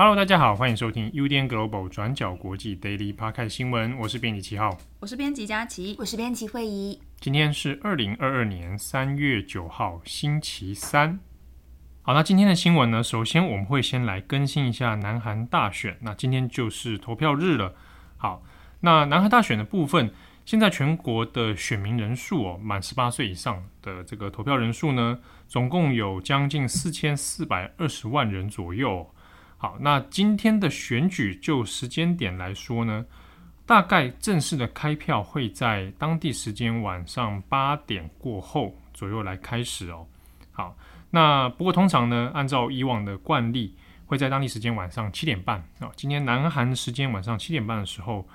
Hello，大家好，欢迎收听 UDN Global 转角国际 Daily Podcast 新闻。我是编辑七号，我是编辑佳琪，我是编辑惠仪。今天是二零二二年三月九号，星期三。好，那今天的新闻呢，首先我们会先来更新一下南韩大选。那今天就是投票日了。好，那南韩大选的部分，现在全国的选民人数哦，满十八岁以上的这个投票人数呢，总共有将近四千四百二十万人左右。好，那今天的选举就时间点来说呢，大概正式的开票会在当地时间晚上八点过后左右来开始哦。好，那不过通常呢，按照以往的惯例，会在当地时间晚上七点半啊。今天南韩时间晚上七点半的时候，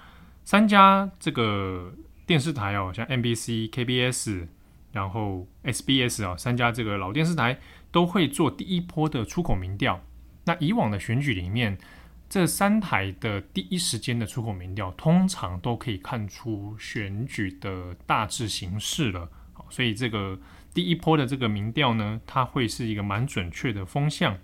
三家这个电视台哦，像 MBC、KBS，然后 SBS 啊，三家这个老电视台都会做第一波的出口民调。那以往的选举里面，这三台的第一时间的出口民调，通常都可以看出选举的大致形势了。所以这个第一波的这个民调呢，它会是一个蛮准确的风向。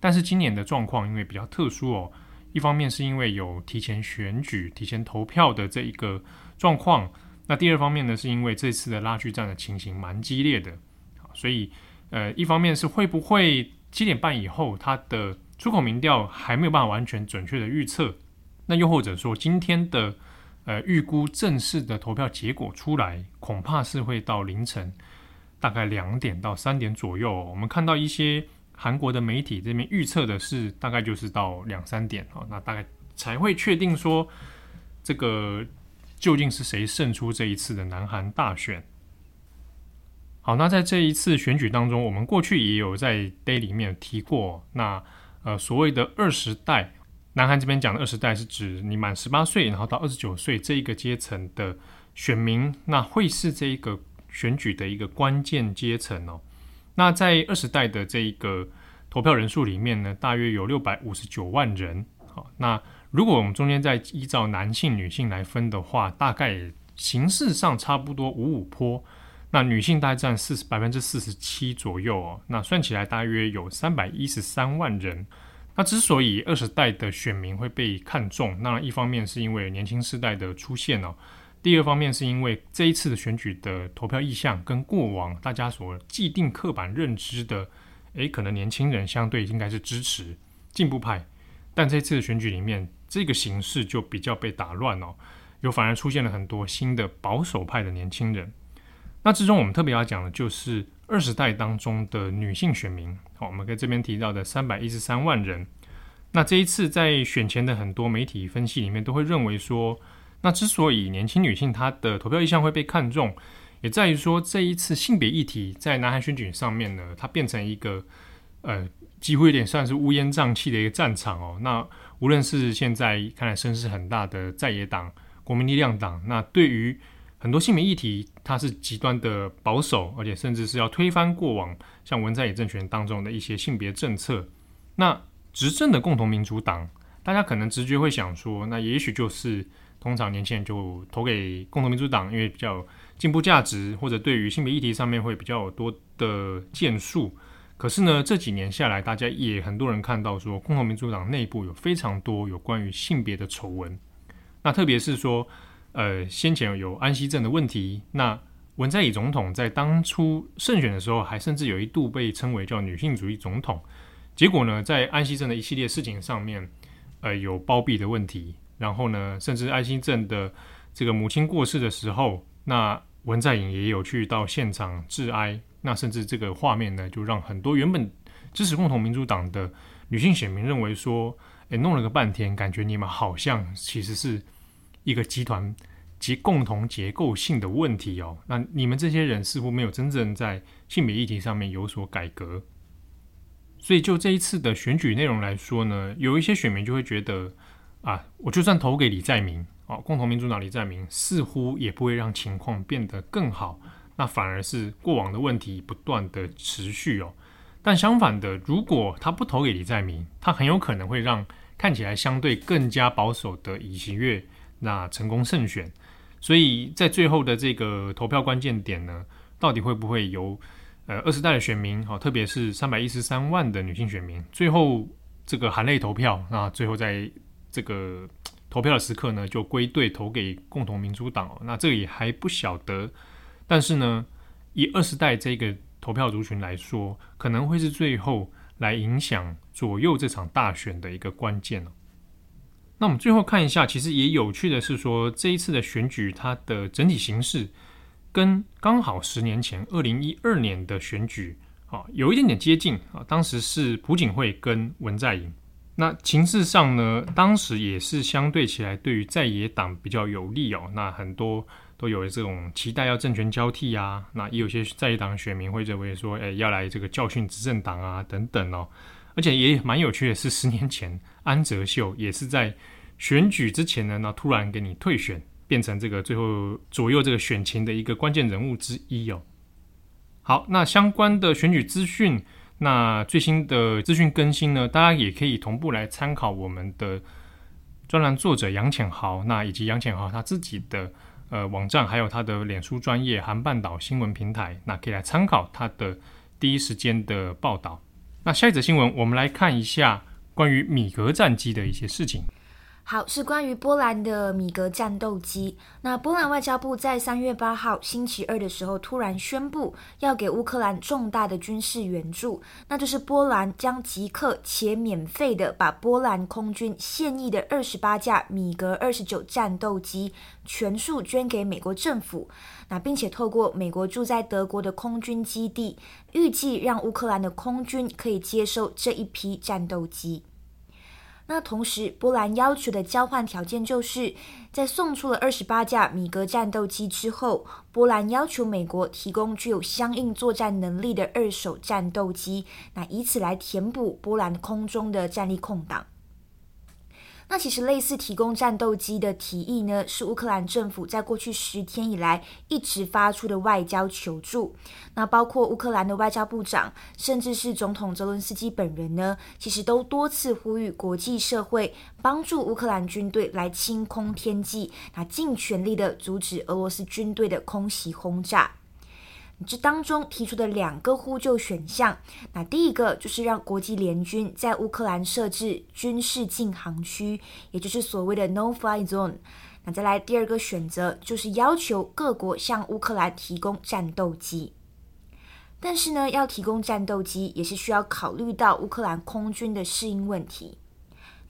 但是今年的状况因为比较特殊哦，一方面是因为有提前选举、提前投票的这一个状况，那第二方面呢，是因为这次的拉锯战的情形蛮激烈的。所以呃，一方面是会不会七点半以后，它的出口民调还没有办法完全准确的预测。那又或者说，今天的呃预估正式的投票结果出来，恐怕是会到凌晨大概两点到三点左右。我们看到一些韩国的媒体这边预测的是，大概就是到两三点啊，那大概才会确定说这个究竟是谁胜出这一次的南韩大选。好，那在这一次选举当中，我们过去也有在 Day 里面提过。那呃，所谓的二十代，南韩这边讲的二十代是指你满十八岁，然后到二十九岁这一个阶层的选民，那会是这一个选举的一个关键阶层哦。那在二十代的这一个投票人数里面呢，大约有六百五十九万人。好，那如果我们中间再依照男性、女性来分的话，大概形式上差不多五五坡。那女性大概占四十百分之四十七左右哦，那算起来大约有三百一十三万人。那之所以二十代的选民会被看中，那一方面是因为年轻世代的出现哦，第二方面是因为这一次的选举的投票意向跟过往大家所既定刻板认知的，诶，可能年轻人相对应该是支持进步派，但这次的选举里面，这个形势就比较被打乱哦，有反而出现了很多新的保守派的年轻人。那之中，我们特别要讲的就是二十代当中的女性选民。好，我们在这边提到的三百一十三万人。那这一次在选前的很多媒体分析里面，都会认为说，那之所以年轻女性她的投票意向会被看中，也在于说这一次性别议题在南韩选举上面呢，它变成一个呃几乎有点算是乌烟瘴气的一个战场哦。那无论是现在看来声势很大的在野党国民力量党，那对于很多性别议题，它是极端的保守，而且甚至是要推翻过往像文在寅政权当中的一些性别政策。那执政的共同民主党，大家可能直觉会想说，那也许就是通常年轻人就投给共同民主党，因为比较进步价值，或者对于性别议题上面会比较多的建树。可是呢，这几年下来，大家也很多人看到说，共同民主党内部有非常多有关于性别的丑闻。那特别是说。呃，先前有安息镇的问题，那文在寅总统在当初胜选的时候，还甚至有一度被称为叫女性主义总统。结果呢，在安息镇的一系列事情上面，呃，有包庇的问题，然后呢，甚至安息镇的这个母亲过世的时候，那文在寅也有去到现场致哀，那甚至这个画面呢，就让很多原本支持共同民主党的女性选民认为说，诶，弄了个半天，感觉你们好像其实是。一个集团及共同结构性的问题哦，那你们这些人似乎没有真正在性别议题上面有所改革，所以就这一次的选举内容来说呢，有一些选民就会觉得啊，我就算投给李在明哦，共同民主党李在明似乎也不会让情况变得更好，那反而是过往的问题不断的持续哦。但相反的，如果他不投给李在明，他很有可能会让看起来相对更加保守的尹锡悦。那成功胜选，所以在最后的这个投票关键点呢，到底会不会由呃二十代的选民，好，特别是三百一十三万的女性选民，最后这个含泪投票，那最后在这个投票的时刻呢，就归队投给共同民主党。那这个也还不晓得，但是呢，以二十代这个投票族群来说，可能会是最后来影响左右这场大选的一个关键。那我们最后看一下，其实也有趣的是说，这一次的选举它的整体形势跟刚好十年前二零一二年的选举。啊，有一点点接近啊，当时是朴槿惠跟文在寅。那情势上呢，当时也是相对起来对于在野党比较有利哦。那很多都有这种期待要政权交替啊。那也有些在野党选民会认为说，哎，要来这个教训执政党啊等等哦。而且也蛮有趣的是，十年前安哲秀也是在选举之前呢，那突然给你退选，变成这个最后左右这个选情的一个关键人物之一哦。好，那相关的选举资讯，那最新的资讯更新呢，大家也可以同步来参考我们的专栏作者杨浅豪，那以及杨浅豪他自己的呃网站，还有他的脸书专业韩半岛新闻平台，那可以来参考他的第一时间的报道。那下一则新闻，我们来看一下关于米格战机的一些事情。好，是关于波兰的米格战斗机。那波兰外交部在三月八号星期二的时候，突然宣布要给乌克兰重大的军事援助，那就是波兰将即刻且免费的把波兰空军现役的二十八架米格二十九战斗机全数捐给美国政府。那并且透过美国驻在德国的空军基地，预计让乌克兰的空军可以接收这一批战斗机。那同时，波兰要求的交换条件就是，在送出了二十八架米格战斗机之后，波兰要求美国提供具有相应作战能力的二手战斗机，那以此来填补波兰空中的战力空档。那其实类似提供战斗机的提议呢，是乌克兰政府在过去十天以来一直发出的外交求助。那包括乌克兰的外交部长，甚至是总统泽伦斯基本人呢，其实都多次呼吁国际社会帮助乌克兰军队来清空天际，那尽全力的阻止俄罗斯军队的空袭轰炸。这当中提出的两个呼救选项，那第一个就是让国际联军在乌克兰设置军事禁航区，也就是所谓的 No-Fly Zone。那再来第二个选择就是要求各国向乌克兰提供战斗机，但是呢，要提供战斗机也是需要考虑到乌克兰空军的适应问题。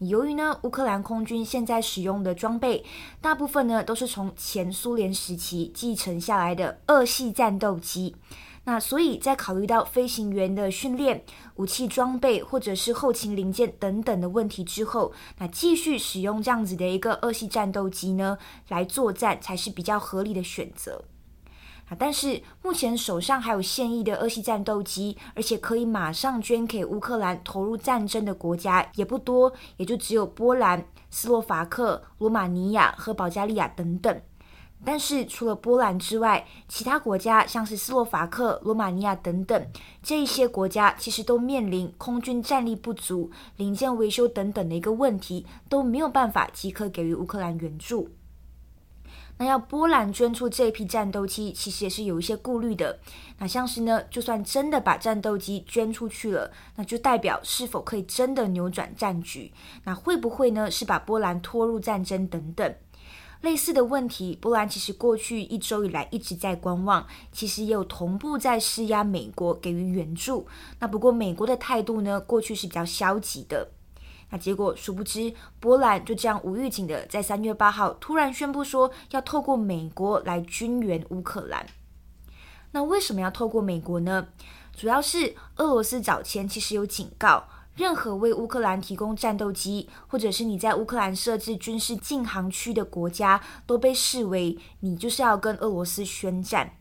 由于呢，乌克兰空军现在使用的装备，大部分呢都是从前苏联时期继承下来的二系战斗机，那所以在考虑到飞行员的训练、武器装备或者是后勤零件等等的问题之后，那继续使用这样子的一个二系战斗机呢来作战才是比较合理的选择。啊，但是目前手上还有现役的二系战斗机，而且可以马上捐给乌克兰投入战争的国家也不多，也就只有波兰、斯洛伐克、罗马尼亚和保加利亚等等。但是除了波兰之外，其他国家像是斯洛伐克、罗马尼亚等等，这一些国家其实都面临空军战力不足、零件维修等等的一个问题，都没有办法即刻给予乌克兰援助。那要波兰捐出这批战斗机，其实也是有一些顾虑的。那像是呢，就算真的把战斗机捐出去了，那就代表是否可以真的扭转战局？那会不会呢，是把波兰拖入战争等等类似的问题？波兰其实过去一周以来一直在观望，其实也有同步在施压美国给予援助。那不过美国的态度呢，过去是比较消极的。结果，殊不知，波兰就这样无预警的在三月八号突然宣布说要透过美国来军援乌克兰。那为什么要透过美国呢？主要是俄罗斯早前其实有警告，任何为乌克兰提供战斗机，或者是你在乌克兰设置军事禁航区的国家，都被视为你就是要跟俄罗斯宣战。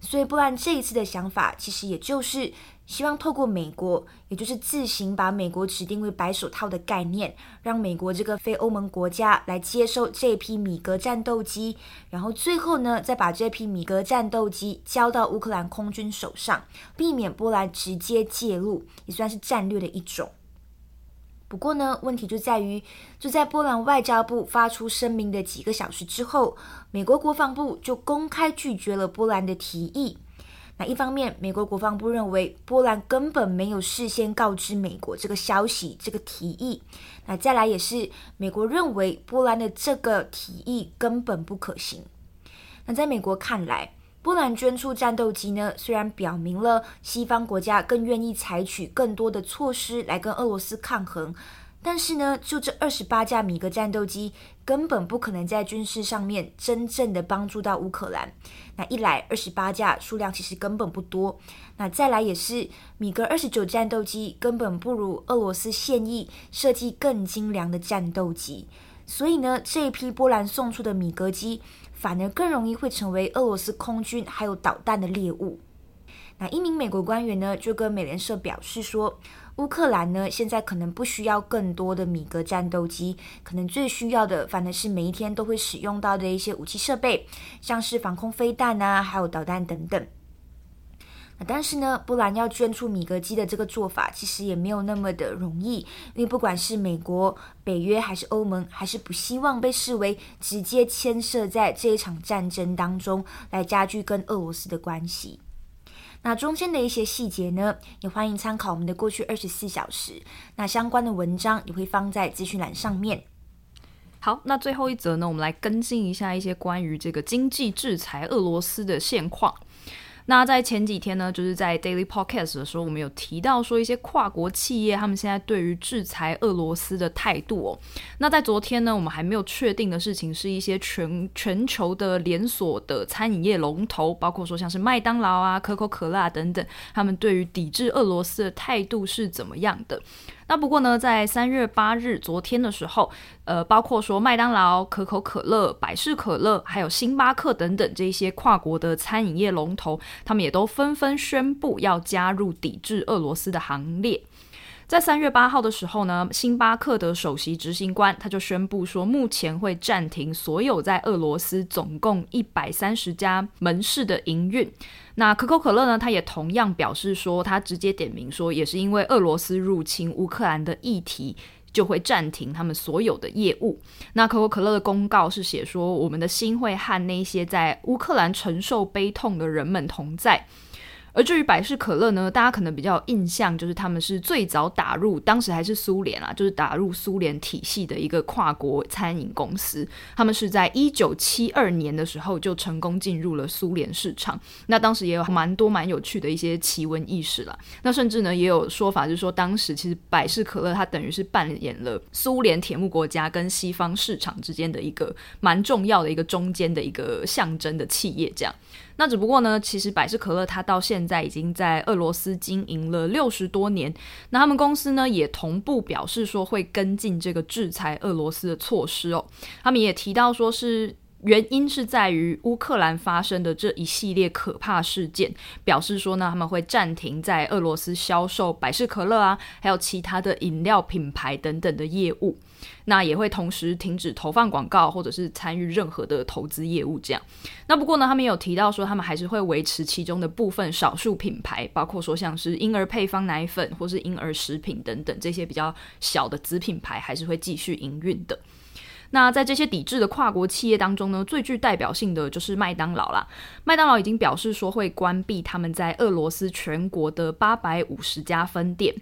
所以波兰这一次的想法，其实也就是。希望透过美国，也就是自行把美国指定为白手套的概念，让美国这个非欧盟国家来接收这批米格战斗机，然后最后呢，再把这批米格战斗机交到乌克兰空军手上，避免波兰直接介入，也算是战略的一种。不过呢，问题就在于，就在波兰外交部发出声明的几个小时之后，美国国防部就公开拒绝了波兰的提议。那一方面，美国国防部认为波兰根本没有事先告知美国这个消息、这个提议。那再来也是美国认为波兰的这个提议根本不可行。那在美国看来，波兰捐出战斗机呢，虽然表明了西方国家更愿意采取更多的措施来跟俄罗斯抗衡。但是呢，就这二十八架米格战斗机，根本不可能在军事上面真正的帮助到乌克兰。那一来，二十八架数量其实根本不多；那再来也是米格二十九战斗机根本不如俄罗斯现役设计更精良的战斗机。所以呢，这一批波兰送出的米格机，反而更容易会成为俄罗斯空军还有导弹的猎物。那一名美国官员呢，就跟美联社表示说，乌克兰呢，现在可能不需要更多的米格战斗机，可能最需要的，反而是每一天都会使用到的一些武器设备，像是防空飞弹啊，还有导弹等等。但是呢，波兰要捐出米格机的这个做法，其实也没有那么的容易，因为不管是美国、北约还是欧盟，还是不希望被视为直接牵涉在这一场战争当中，来加剧跟俄罗斯的关系。那中间的一些细节呢，也欢迎参考我们的过去二十四小时。那相关的文章也会放在资讯栏上面。好，那最后一则呢，我们来更新一下一些关于这个经济制裁俄罗斯的现况。那在前几天呢，就是在 Daily Podcast 的时候，我们有提到说一些跨国企业他们现在对于制裁俄罗斯的态度哦。那在昨天呢，我们还没有确定的事情是一些全全球的连锁的餐饮业龙头，包括说像是麦当劳啊、可口可乐啊等等，他们对于抵制俄罗斯的态度是怎么样的？那不过呢，在三月八日昨天的时候，呃，包括说麦当劳、可口可乐、百事可乐，还有星巴克等等这些跨国的餐饮业龙头，他们也都纷纷宣布要加入抵制俄罗斯的行列。在三月八号的时候呢，星巴克的首席执行官他就宣布说，目前会暂停所有在俄罗斯总共一百三十家门市的营运。那可口可乐呢，他也同样表示说，他直接点名说，也是因为俄罗斯入侵乌克兰的议题，就会暂停他们所有的业务。那可口可乐的公告是写说，我们的心会和那些在乌克兰承受悲痛的人们同在。而至于百事可乐呢，大家可能比较印象，就是他们是最早打入，当时还是苏联啊，就是打入苏联体系的一个跨国餐饮公司。他们是在一九七二年的时候就成功进入了苏联市场。那当时也有蛮多蛮有趣的一些奇闻异事啦。那甚至呢，也有说法就是说，当时其实百事可乐它等于是扮演了苏联铁幕国家跟西方市场之间的一个蛮重要的一个中间的一个象征的企业这样。那只不过呢，其实百事可乐它到现在已经在俄罗斯经营了六十多年。那他们公司呢也同步表示说会跟进这个制裁俄罗斯的措施哦。他们也提到说是原因是在于乌克兰发生的这一系列可怕事件，表示说呢他们会暂停在俄罗斯销售百事可乐啊，还有其他的饮料品牌等等的业务。那也会同时停止投放广告，或者是参与任何的投资业务这样。那不过呢，他们有提到说，他们还是会维持其中的部分少数品牌，包括说像是婴儿配方奶粉或是婴儿食品等等这些比较小的子品牌，还是会继续营运的。那在这些抵制的跨国企业当中呢，最具代表性的就是麦当劳啦。麦当劳已经表示说会关闭他们在俄罗斯全国的八百五十家分店。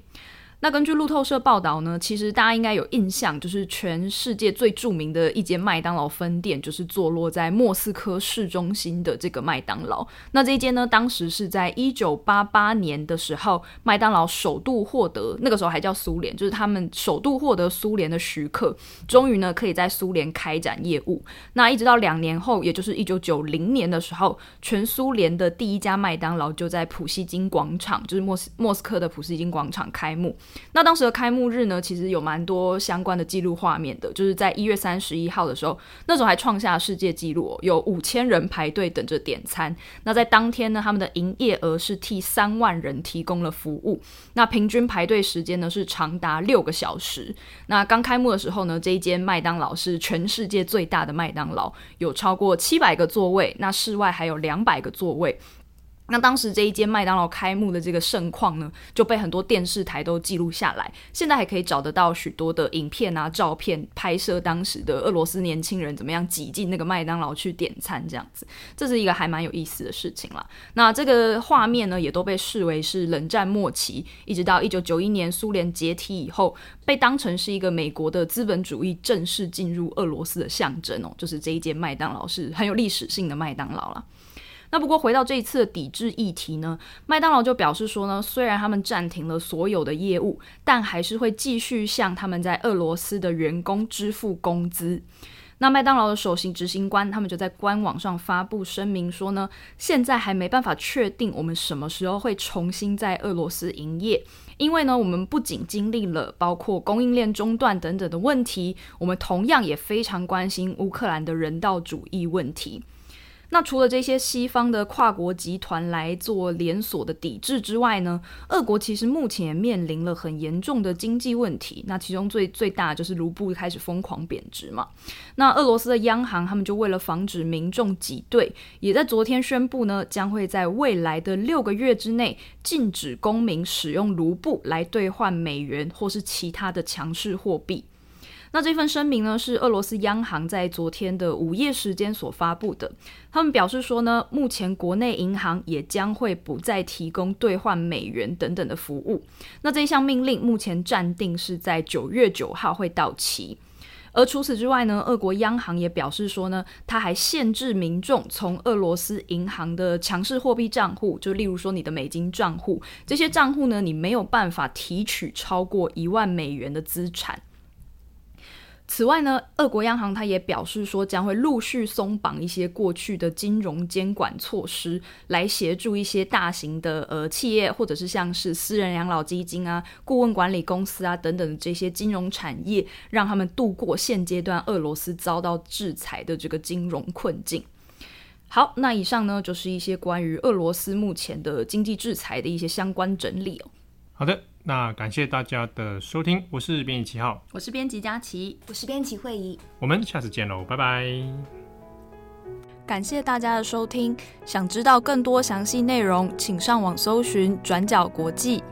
那根据路透社报道呢，其实大家应该有印象，就是全世界最著名的一间麦当劳分店，就是坐落在莫斯科市中心的这个麦当劳。那这一间呢，当时是在一九八八年的时候，麦当劳首度获得，那个时候还叫苏联，就是他们首度获得苏联的许可，终于呢可以在苏联开展业务。那一直到两年后，也就是一九九零年的时候，全苏联的第一家麦当劳就在普希金广场，就是莫斯莫斯科的普希金广场开幕。那当时的开幕日呢，其实有蛮多相关的记录画面的，就是在一月三十一号的时候，那时候还创下世界纪录，有五千人排队等着点餐。那在当天呢，他们的营业额是替三万人提供了服务，那平均排队时间呢是长达六个小时。那刚开幕的时候呢，这一间麦当劳是全世界最大的麦当劳，有超过七百个座位，那室外还有两百个座位。那当时这一间麦当劳开幕的这个盛况呢，就被很多电视台都记录下来。现在还可以找得到许多的影片啊、照片，拍摄当时的俄罗斯年轻人怎么样挤进那个麦当劳去点餐，这样子，这是一个还蛮有意思的事情啦。那这个画面呢，也都被视为是冷战末期，一直到一九九一年苏联解体以后，被当成是一个美国的资本主义正式进入俄罗斯的象征哦。就是这一间麦当劳是很有历史性的麦当劳了。那不过回到这一次的抵制议题呢，麦当劳就表示说呢，虽然他们暂停了所有的业务，但还是会继续向他们在俄罗斯的员工支付工资。那麦当劳的首席执行官他们就在官网上发布声明说呢，现在还没办法确定我们什么时候会重新在俄罗斯营业，因为呢，我们不仅经历了包括供应链中断等等的问题，我们同样也非常关心乌克兰的人道主义问题。那除了这些西方的跨国集团来做连锁的抵制之外呢，俄国其实目前也面临了很严重的经济问题。那其中最最大就是卢布开始疯狂贬值嘛。那俄罗斯的央行他们就为了防止民众挤兑，也在昨天宣布呢，将会在未来的六个月之内禁止公民使用卢布来兑换美元或是其他的强势货币。那这份声明呢，是俄罗斯央行在昨天的午夜时间所发布的。他们表示说呢，目前国内银行也将会不再提供兑换美元等等的服务。那这一项命令目前暂定是在九月九号会到期。而除此之外呢，俄国央行也表示说呢，它还限制民众从俄罗斯银行的强势货币账户，就例如说你的美金账户，这些账户呢，你没有办法提取超过一万美元的资产。此外呢，俄国央行它也表示说，将会陆续松绑一些过去的金融监管措施，来协助一些大型的呃企业，或者是像是私人养老基金啊、顾问管理公司啊等等的这些金融产业，让他们度过现阶段俄罗斯遭到制裁的这个金融困境。好，那以上呢就是一些关于俄罗斯目前的经济制裁的一些相关整理哦。好的。那感谢大家的收听，我是编辑七号，我是编辑佳琪，我是编辑惠仪，我们下次见喽，拜拜。感谢大家的收听，想知道更多详细内容，请上网搜寻转角国际。